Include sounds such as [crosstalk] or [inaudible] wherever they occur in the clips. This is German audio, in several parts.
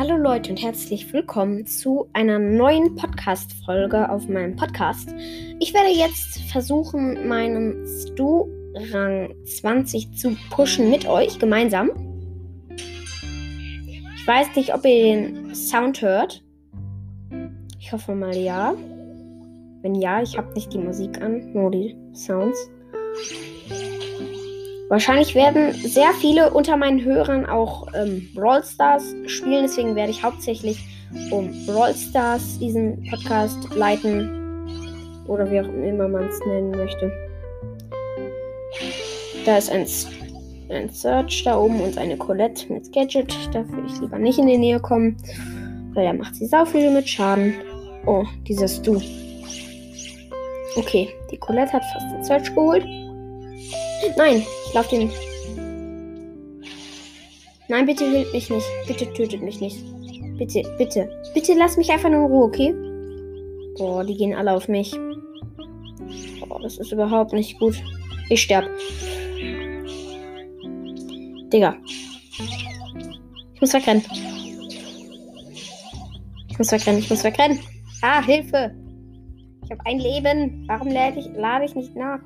Hallo Leute und herzlich willkommen zu einer neuen Podcast-Folge auf meinem Podcast. Ich werde jetzt versuchen, meinen Stu-Rang 20 zu pushen mit euch gemeinsam. Ich weiß nicht, ob ihr den Sound hört. Ich hoffe mal ja. Wenn ja, ich habe nicht die Musik an, nur die Sounds. Wahrscheinlich werden sehr viele unter meinen Hörern auch ähm, Brawl Stars spielen, deswegen werde ich hauptsächlich um Brawl Stars diesen Podcast leiten. Oder wie auch immer man es nennen möchte. Da ist ein, ein Search da oben und eine Colette mit Gadget. Da würde ich lieber nicht in die Nähe kommen, weil da macht sie sau viel mit Schaden. Oh, dieser Stu. Okay, die Colette hat fast den Search geholt. Nein, ich lauf den. Nein, bitte hilft mich nicht. Bitte tötet mich nicht. Bitte, bitte. Bitte lass mich einfach nur in Ruhe, okay? Boah, die gehen alle auf mich. Boah, das ist überhaupt nicht gut. Ich sterb. Digga. Ich muss wegrennen. Ich muss wegrennen, ich muss wegrennen. Ah, Hilfe. Ich habe ein Leben. Warum lade ich, lade ich nicht nach?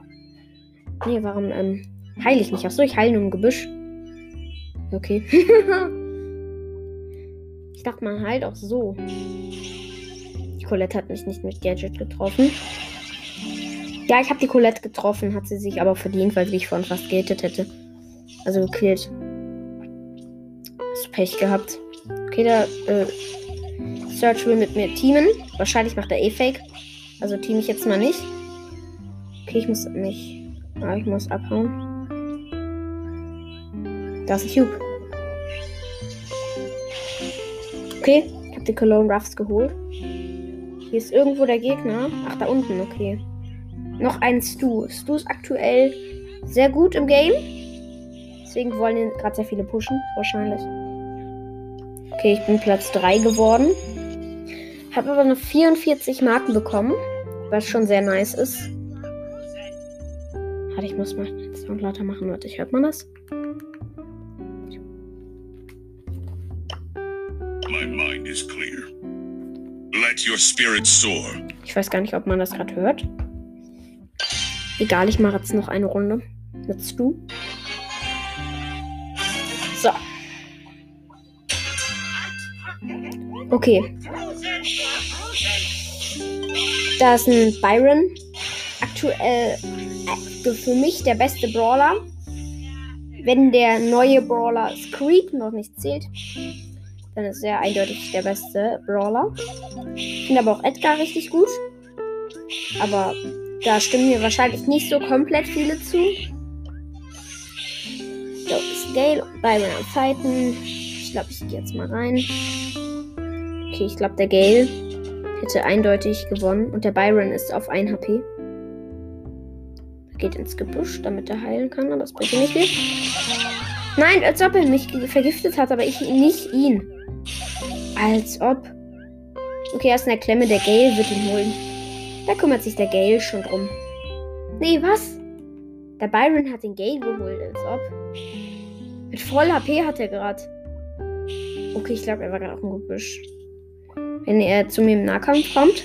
Nee, warum ähm, heile ich nicht? Achso, ich heile nur im Gebüsch. Okay. [laughs] ich dachte, man heilt auch so. Die Colette hat mich nicht mit Gadget getroffen. Ja, ich habe die Colette getroffen, hat sie sich aber verdient, weil sie mich vorhin fast gehatet hätte. Also gekillt. Hast Pech gehabt. Okay, der äh, Search will mit mir teamen. Wahrscheinlich macht er eh Fake. Also team ich jetzt mal nicht. Okay, ich muss mich Ah, ich muss abhauen. Da ist ein Cube. Okay, ich habe die Cologne Ruffs geholt. Hier ist irgendwo der Gegner. Ach, da unten, okay. Noch ein Stu. Stu ist aktuell sehr gut im Game. Deswegen wollen ihn gerade sehr viele pushen, wahrscheinlich. Okay, ich bin Platz 3 geworden. Habe aber noch 44 Marken bekommen, was schon sehr nice ist. Warte, ich muss mal den Sound lauter machen. Warte, hört man das? My mind is clear. Let your spirit soar. Ich weiß gar nicht, ob man das gerade hört. Egal, ich mache jetzt noch eine Runde. Jetzt du. So. Okay. Da ist ein Byron. Aktuell für mich der beste Brawler. Wenn der neue Brawler Screek noch nicht zählt, dann ist er eindeutig der beste Brawler. Ich finde aber auch Edgar richtig gut. Aber da stimmen mir wahrscheinlich nicht so komplett viele zu. So, ist Gale bei meiner Zeiten. Ich glaube, ich gehe jetzt mal rein. Okay, ich glaube, der Gale hätte eindeutig gewonnen. Und der Byron ist auf 1 HP geht ins Gebüsch, damit er heilen kann, aber das bringt nicht viel. Nein, als ob er mich vergiftet hat, aber ich nicht ihn. Als ob. Okay, er ist in der Klemme, der Gale wird ihn holen. Da kümmert sich der Gale schon drum. Nee, was? Der Byron hat den Gale geholt, als ob. Mit voll HP hat er gerade. Okay, ich glaube, er war gerade auch im Gebüsch. Wenn er zu mir im Nahkampf kommt.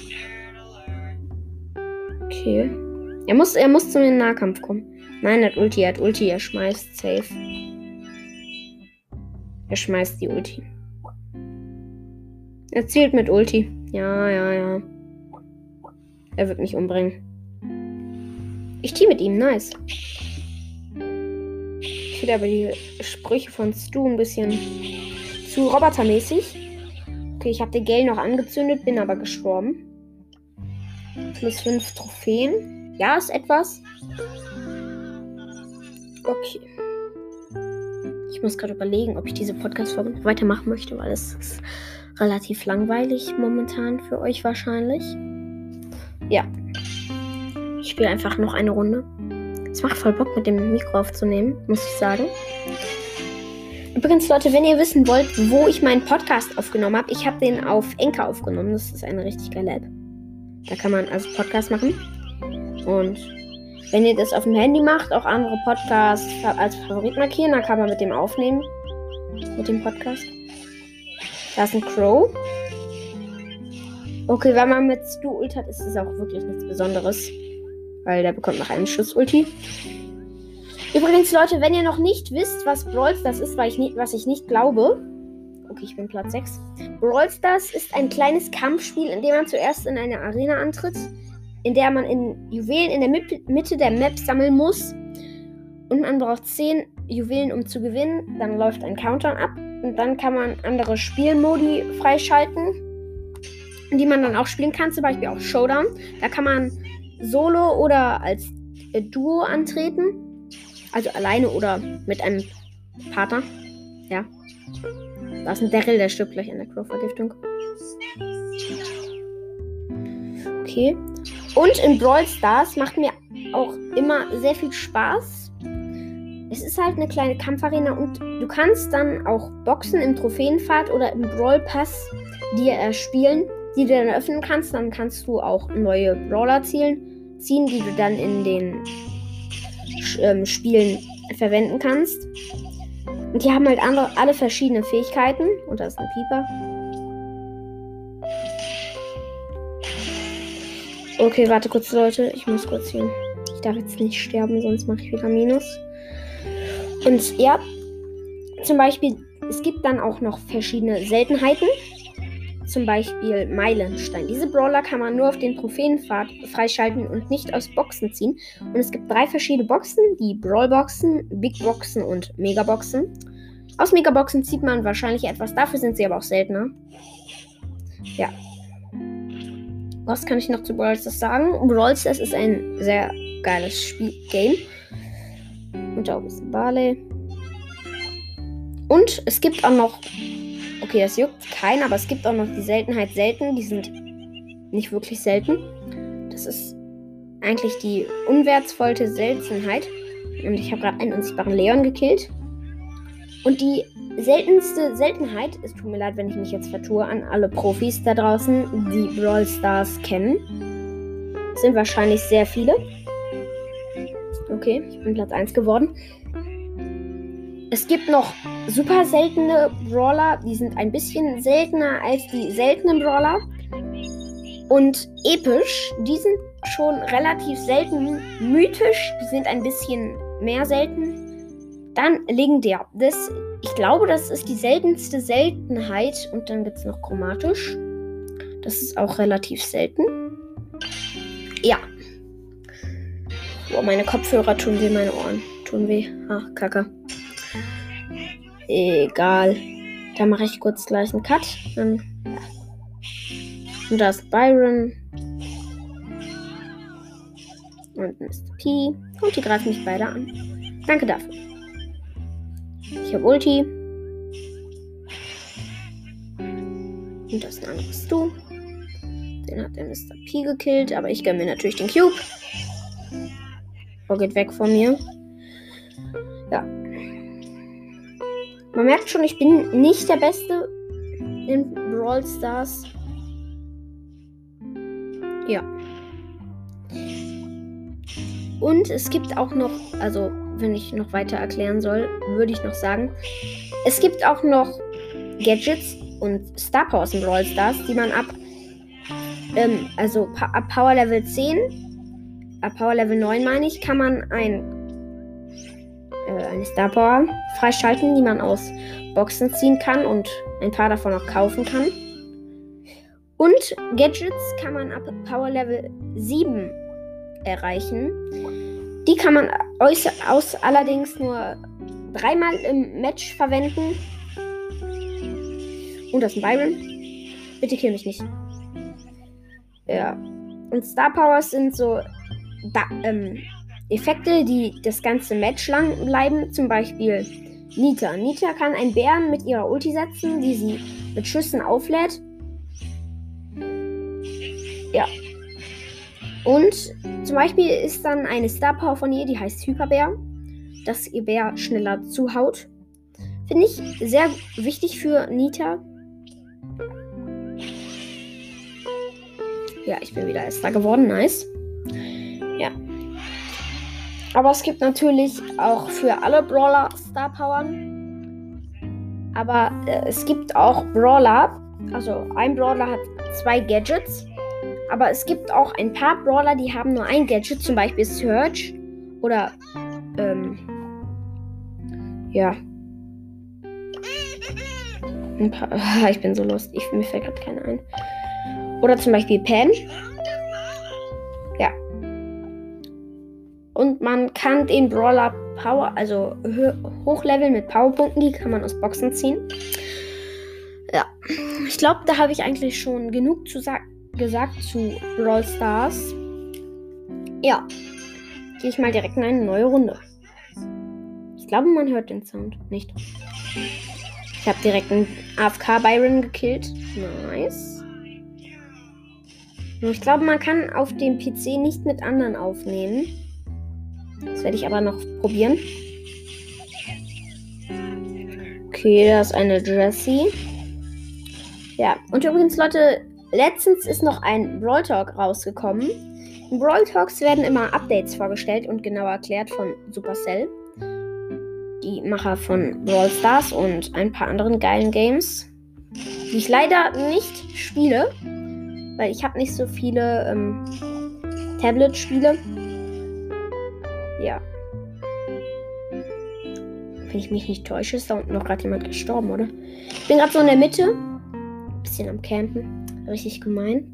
Okay. Er muss, er muss zu mir den Nahkampf kommen. Nein, er hat Ulti, er hat Ulti, er schmeißt safe. Er schmeißt die Ulti. Er zielt mit Ulti. Ja, ja, ja. Er wird mich umbringen. Ich team mit ihm, nice. Ich finde aber die Sprüche von Stu ein bisschen zu robotermäßig. Okay, ich habe den Gale noch angezündet, bin aber gestorben. Plus 5 Trophäen. Ja, ist etwas. Okay. Ich muss gerade überlegen, ob ich diese Podcast-Folge noch weitermachen möchte, weil es ist relativ langweilig momentan für euch wahrscheinlich. Ja. Ich spiele einfach noch eine Runde. Es macht voll Bock, mit dem Mikro aufzunehmen, muss ich sagen. Übrigens, Leute, wenn ihr wissen wollt, wo ich meinen Podcast aufgenommen habe, ich habe den auf Enker aufgenommen. Das ist eine richtig geile App. Da kann man also Podcast machen. Und wenn ihr das auf dem Handy macht, auch andere Podcasts als Favorit markieren, dann kann man mit dem aufnehmen. Mit dem Podcast. Da ist ein Crow. Okay, wenn man mit Stu ult hat, ist es auch wirklich nichts Besonderes. Weil der bekommt nach einem Schuss Ulti. Übrigens, Leute, wenn ihr noch nicht wisst, was Brawl Stars ist, weil ich nie, was ich nicht glaube. Okay, ich bin Platz 6. Brawl Stars ist ein kleines Kampfspiel, in dem man zuerst in eine Arena antritt, in der man in Juwelen in der Mitte der Map sammeln muss. Und man braucht 10 Juwelen, um zu gewinnen. Dann läuft ein Countdown ab. Und dann kann man andere Spielmodi freischalten, die man dann auch spielen kann. Zum Beispiel auch Showdown. Da kann man solo oder als äh, Duo antreten. Also alleine oder mit einem Partner. Ja. Da ist ein Daryl, der stirbt gleich in der Crow-Vergiftung. Okay. Und in Brawl Stars macht mir auch immer sehr viel Spaß. Es ist halt eine kleine Kampfarena und du kannst dann auch Boxen im Trophäenpfad oder im Brawl Pass dir erspielen, die du dann öffnen kannst. Dann kannst du auch neue Brawler zielen, ziehen, die du dann in den ähm, Spielen verwenden kannst. Und die haben halt andere, alle verschiedene Fähigkeiten. Und da ist ein Pieper. Okay, warte kurz, Leute. Ich muss kurz hier. Ich darf jetzt nicht sterben, sonst mache ich wieder Minus. Und ja, zum Beispiel, es gibt dann auch noch verschiedene Seltenheiten zum Beispiel Meilenstein. Diese Brawler kann man nur auf den Trophäenpfad freischalten und nicht aus Boxen ziehen. Und es gibt drei verschiedene Boxen, die Brawlboxen, Big Boxen und Megaboxen. Aus Megaboxen zieht man wahrscheinlich etwas, dafür sind sie aber auch seltener. Ja. Was kann ich noch zu Brawl Stars sagen? Brawl Stars ist ein sehr geiles Spiel Game. Und da oben ist ein Barley. Und es gibt auch noch Okay, das juckt keinen, aber es gibt auch noch die Seltenheit selten. Die sind nicht wirklich selten. Das ist eigentlich die unwertvollste Seltenheit. Und ich habe gerade einen unsichtbaren Leon gekillt. Und die seltenste Seltenheit, es tut mir leid, wenn ich mich jetzt vertue, an alle Profis da draußen, die Brawl Stars kennen, sind wahrscheinlich sehr viele. Okay, ich bin Platz 1 geworden. Es gibt noch super seltene Brawler, die sind ein bisschen seltener als die seltenen Brawler. Und episch, die sind schon relativ selten. Mythisch, die sind ein bisschen mehr selten. Dann legendär. Das, ich glaube, das ist die seltenste Seltenheit. Und dann gibt es noch chromatisch. Das ist auch relativ selten. Ja. Boah, meine Kopfhörer tun weh, meine Ohren tun weh. Ach, kacke. Egal. Da mache ich kurz gleich einen Cut. Und da ist Byron. Und Mr. P. Und die greifen mich beide an. Danke dafür. Ich habe Ulti. Und das ist ein Du. Den hat der Mr. P gekillt, aber ich gönne mir natürlich den Cube. Oh, geht weg von mir. Ja, man merkt schon, ich bin nicht der Beste in Brawl Stars. Ja. Und es gibt auch noch, also wenn ich noch weiter erklären soll, würde ich noch sagen, es gibt auch noch Gadgets und Star Powers in Brawl Stars, die man ab, ähm, also ab Power Level 10, ab Power Level 9 meine ich, kann man ein äh, eine Star Power freischalten, die man aus Boxen ziehen kann und ein paar davon auch kaufen kann. Und Gadgets kann man ab Power Level 7 erreichen. Die kann man aus, aus allerdings nur dreimal im Match verwenden. Und das ist ein Byron. Bitte kill mich nicht. Ja. Und Star Powers sind so da, ähm, Effekte, die das ganze Match lang bleiben, zum Beispiel Nita. Nita kann einen Bären mit ihrer Ulti setzen, die sie mit Schüssen auflädt. Ja. Und zum Beispiel ist dann eine Star Power von ihr, die heißt Hyperbär, dass ihr Bär schneller zuhaut. Finde ich sehr wichtig für Nita. Ja, ich bin wieder Erster geworden. Nice. Ja. Aber es gibt natürlich auch für alle Brawler Star Power. Aber äh, es gibt auch Brawler. Also ein Brawler hat zwei Gadgets. Aber es gibt auch ein paar Brawler, die haben nur ein Gadget, zum Beispiel Search oder ähm, ja. Ein paar, [laughs] ich bin so lost. Ich, mir fällt gerade keiner ein. Oder zum Beispiel Pen. Ja. Und man kann den Brawler Power, also hochleveln mit Powerpunkten, die kann man aus Boxen ziehen. Ja. Ich glaube, da habe ich eigentlich schon genug zu sagen gesagt zu Brawl Stars. Ja, gehe ich mal direkt in eine neue Runde. Ich glaube, man hört den Sound nicht. Ich habe direkt einen AFK Byron gekillt. Nice. Ich glaube, man kann auf dem PC nicht mit anderen aufnehmen. Das werde ich aber noch probieren. Okay, da ist eine Jessie. Ja, und übrigens, Leute, Letztens ist noch ein Brawl Talk rausgekommen. In Brawl Talks werden immer Updates vorgestellt und genau erklärt von Supercell, die Macher von Brawl Stars und ein paar anderen geilen Games, die ich leider nicht spiele, weil ich habe nicht so viele ähm, Tablet-Spiele. Ja. Wenn ich mich nicht täusche, ist da unten noch gerade jemand gestorben, oder? Ich bin gerade so in der Mitte. Bisschen am Campen. Richtig gemein.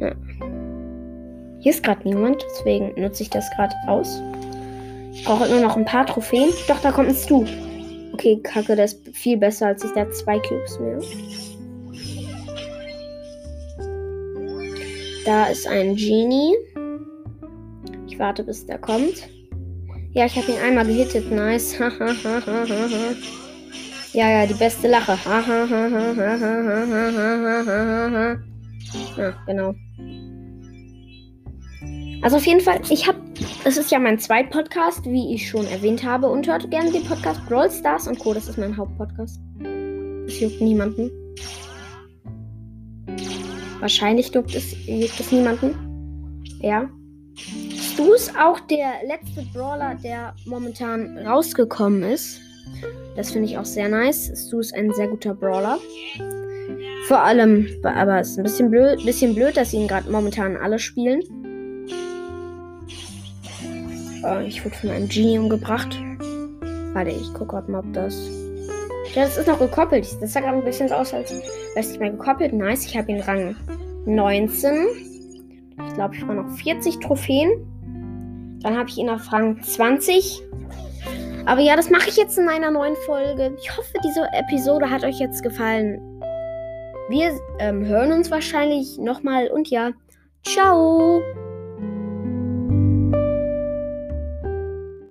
Ja. Hier ist gerade niemand, deswegen nutze ich das gerade aus. Ich brauche nur noch ein paar Trophäen. Doch, da kommt ein Stu. Okay, kacke, der ist viel besser als ich. Hat zwei Cubes mehr. Da ist ein Genie. Ich warte, bis der kommt. Ja, ich habe ihn einmal gehittet. Nice. [laughs] Ja, ja, die beste Lache. Ja, genau. Also auf jeden Fall, ich habe, es ist ja mein Zweit-Podcast, wie ich schon erwähnt habe, und hört gerne den Podcast Brawl Stars und Co. Das ist mein Hauptpodcast. Das juckt niemanden. Wahrscheinlich juckt es, juckt es niemanden. Ja. Stu ist auch der letzte Brawler, der momentan rausgekommen ist. Das finde ich auch sehr nice. Stu ist ein sehr guter Brawler. Vor allem, aber es ist ein bisschen blöd, bisschen blöd dass ihn gerade momentan alle spielen. Oh, ich wurde von einem Genie umgebracht. Warte, ich gucke mal, ob das. Ja, das ist noch gekoppelt. Das sah gerade ein bisschen aus, als wäre nicht mehr gekoppelt. Nice, ich habe ihn Rang 19. Ich glaube, ich brauche noch 40 Trophäen. Dann habe ich ihn auf Rang 20. Aber ja, das mache ich jetzt in einer neuen Folge. Ich hoffe, diese Episode hat euch jetzt gefallen. Wir ähm, hören uns wahrscheinlich nochmal und ja, ciao!